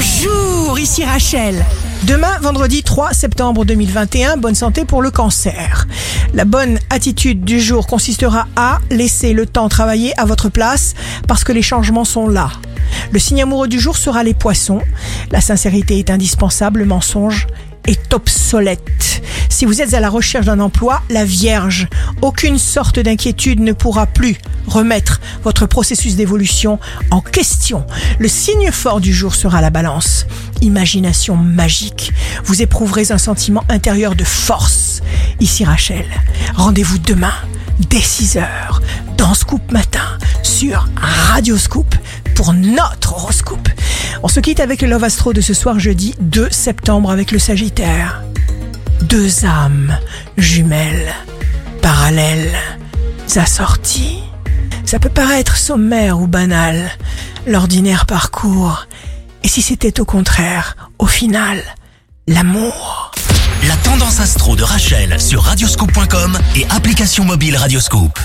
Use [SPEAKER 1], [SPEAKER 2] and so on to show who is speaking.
[SPEAKER 1] Bonjour, ici Rachel. Demain, vendredi 3 septembre 2021, bonne santé pour le cancer. La bonne attitude du jour consistera à laisser le temps travailler à votre place parce que les changements sont là. Le signe amoureux du jour sera les poissons. La sincérité est indispensable, le mensonge est obsolète. Si vous êtes à la recherche d'un emploi, la Vierge, aucune sorte d'inquiétude ne pourra plus remettre votre processus d'évolution en question. Le signe fort du jour sera la balance. Imagination magique. Vous éprouverez un sentiment intérieur de force. Ici Rachel, rendez-vous demain dès 6h dans Scoop Matin sur Radio Scoop pour notre horoscope. On se quitte avec le Love Astro de ce soir jeudi 2 septembre avec le Sagittaire. Deux âmes jumelles, parallèles, assorties. Ça peut paraître sommaire ou banal, l'ordinaire parcours. Et si c'était au contraire, au final, l'amour
[SPEAKER 2] La tendance astro de Rachel sur radioscope.com et application mobile Radioscope.